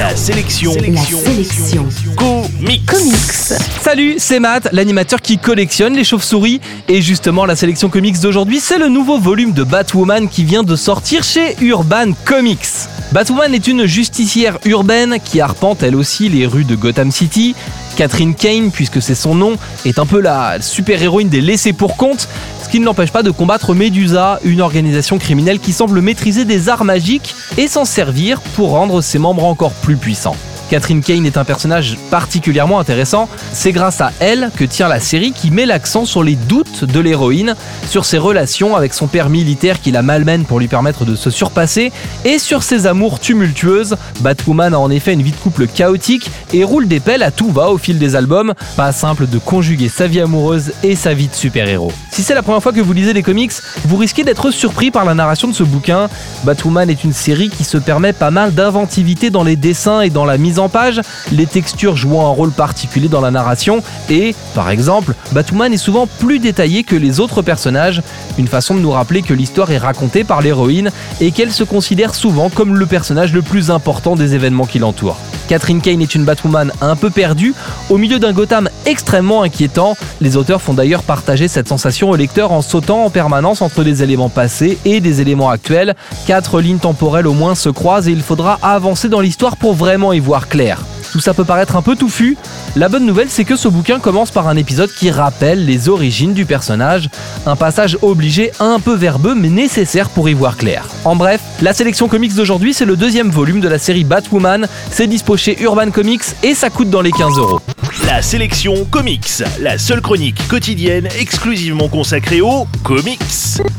La sélection. La sélection. Comics. Comics. Salut, c'est Matt, l'animateur qui collectionne les chauves-souris. Et justement, la sélection comics d'aujourd'hui, c'est le nouveau volume de Batwoman qui vient de sortir chez Urban Comics. Batwoman est une justicière urbaine qui arpente elle aussi les rues de Gotham City. Catherine Kane, puisque c'est son nom, est un peu la super-héroïne des laissés pour compte, qui ne l'empêche pas de combattre Medusa, une organisation criminelle qui semble maîtriser des arts magiques et s'en servir pour rendre ses membres encore plus puissants. Catherine Kane est un personnage particulièrement intéressant. C'est grâce à elle que tient la série qui met l'accent sur les doutes de l'héroïne, sur ses relations avec son père militaire qui la malmène pour lui permettre de se surpasser, et sur ses amours tumultueuses. Batwoman a en effet une vie de couple chaotique et roule des pelles à tout va au fil des albums. Pas simple de conjuguer sa vie amoureuse et sa vie de super-héros. Si c'est la première fois que vous lisez des comics, vous risquez d'être surpris par la narration de ce bouquin. Batwoman est une série qui se permet pas mal d'inventivité dans les dessins et dans la mise en page, les textures jouant un rôle particulier dans la narration et, par exemple, Batwoman est souvent plus détaillé que les autres personnages, une façon de nous rappeler que l'histoire est racontée par l'héroïne et qu'elle se considère souvent comme le personnage le plus important des événements qui l'entourent. Catherine Kane est une Batwoman un peu perdue, au milieu d'un Gotham extrêmement inquiétant. Les auteurs font d'ailleurs partager cette sensation au lecteur en sautant en permanence entre des éléments passés et des éléments actuels. Quatre lignes temporelles au moins se croisent et il faudra avancer dans l'histoire pour vraiment y voir clair. Tout ça peut paraître un peu touffu. La bonne nouvelle, c'est que ce bouquin commence par un épisode qui rappelle les origines du personnage. Un passage obligé, un peu verbeux, mais nécessaire pour y voir clair. En bref, la sélection comics d'aujourd'hui, c'est le deuxième volume de la série Batwoman. C'est dispo chez Urban Comics et ça coûte dans les 15 euros. La sélection comics. La seule chronique quotidienne exclusivement consacrée aux comics.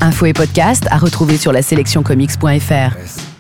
Infos et podcast à retrouver sur la sélectioncomics.fr.